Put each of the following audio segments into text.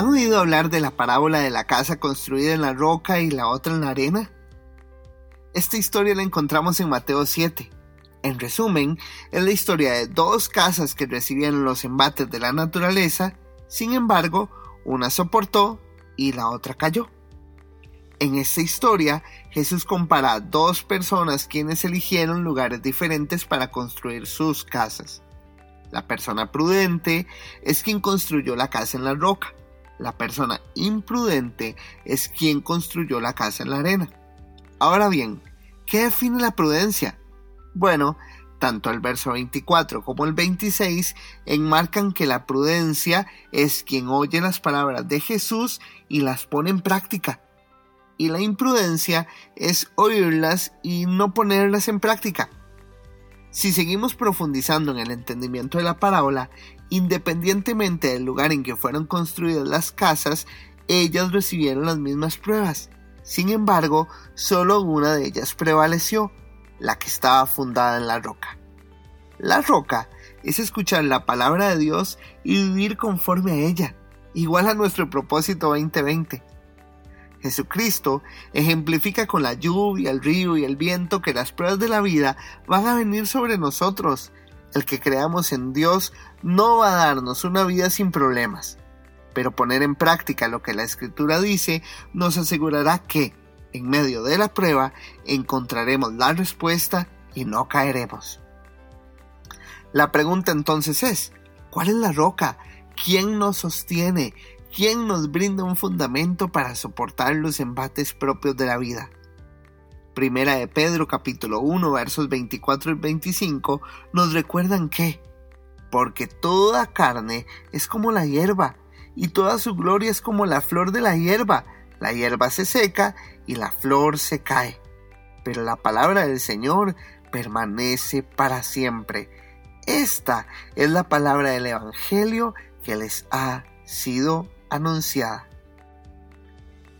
¿Han oído hablar de la parábola de la casa construida en la roca y la otra en la arena? Esta historia la encontramos en Mateo 7. En resumen, es la historia de dos casas que recibieron los embates de la naturaleza, sin embargo, una soportó y la otra cayó. En esta historia, Jesús compara a dos personas quienes eligieron lugares diferentes para construir sus casas. La persona prudente es quien construyó la casa en la roca. La persona imprudente es quien construyó la casa en la arena. Ahora bien, ¿qué define la prudencia? Bueno, tanto el verso 24 como el 26 enmarcan que la prudencia es quien oye las palabras de Jesús y las pone en práctica. Y la imprudencia es oírlas y no ponerlas en práctica. Si seguimos profundizando en el entendimiento de la parábola, independientemente del lugar en que fueron construidas las casas, ellas recibieron las mismas pruebas. Sin embargo, solo una de ellas prevaleció, la que estaba fundada en la roca. La roca es escuchar la palabra de Dios y vivir conforme a ella, igual a nuestro propósito 2020. Jesucristo ejemplifica con la lluvia, el río y el viento que las pruebas de la vida van a venir sobre nosotros. El que creamos en Dios no va a darnos una vida sin problemas, pero poner en práctica lo que la Escritura dice nos asegurará que, en medio de la prueba, encontraremos la respuesta y no caeremos. La pregunta entonces es, ¿cuál es la roca? ¿Quién nos sostiene? ¿Quién nos brinda un fundamento para soportar los embates propios de la vida? Primera de Pedro capítulo 1 versos 24 y 25 nos recuerdan que, porque toda carne es como la hierba, y toda su gloria es como la flor de la hierba, la hierba se seca y la flor se cae, pero la palabra del Señor permanece para siempre. Esta es la palabra del Evangelio que les ha sido anunciada.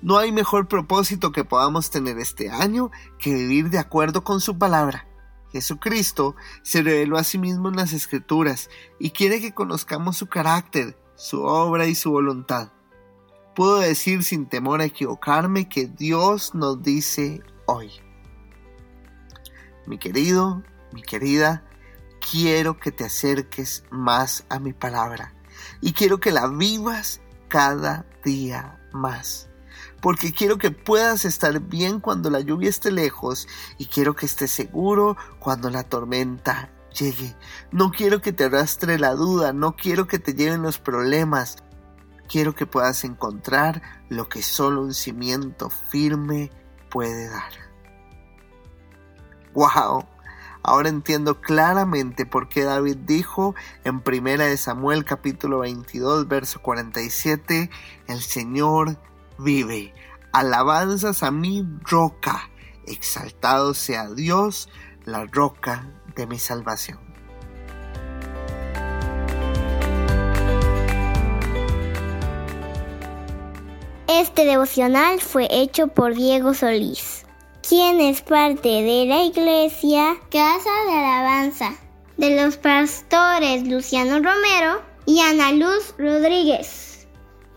No hay mejor propósito que podamos tener este año que vivir de acuerdo con su palabra. Jesucristo se reveló a sí mismo en las Escrituras y quiere que conozcamos su carácter, su obra y su voluntad. Puedo decir sin temor a equivocarme que Dios nos dice hoy. Mi querido, mi querida, quiero que te acerques más a mi palabra y quiero que la vivas cada día más. Porque quiero que puedas estar bien cuando la lluvia esté lejos y quiero que estés seguro cuando la tormenta llegue. No quiero que te arrastre la duda, no quiero que te lleven los problemas. Quiero que puedas encontrar lo que solo un cimiento firme puede dar. ¡Wow! Ahora entiendo claramente por qué David dijo en Primera de Samuel capítulo 22 verso 47, el Señor vive. Alabanzas a mi roca. Exaltado sea Dios, la roca de mi salvación. Este devocional fue hecho por Diego Solís quien es parte de la iglesia Casa de Alabanza de los pastores Luciano Romero y Ana Luz Rodríguez.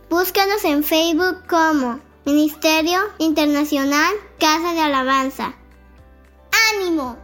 Búscanos en Facebook como Ministerio Internacional Casa de Alabanza. ¡Ánimo!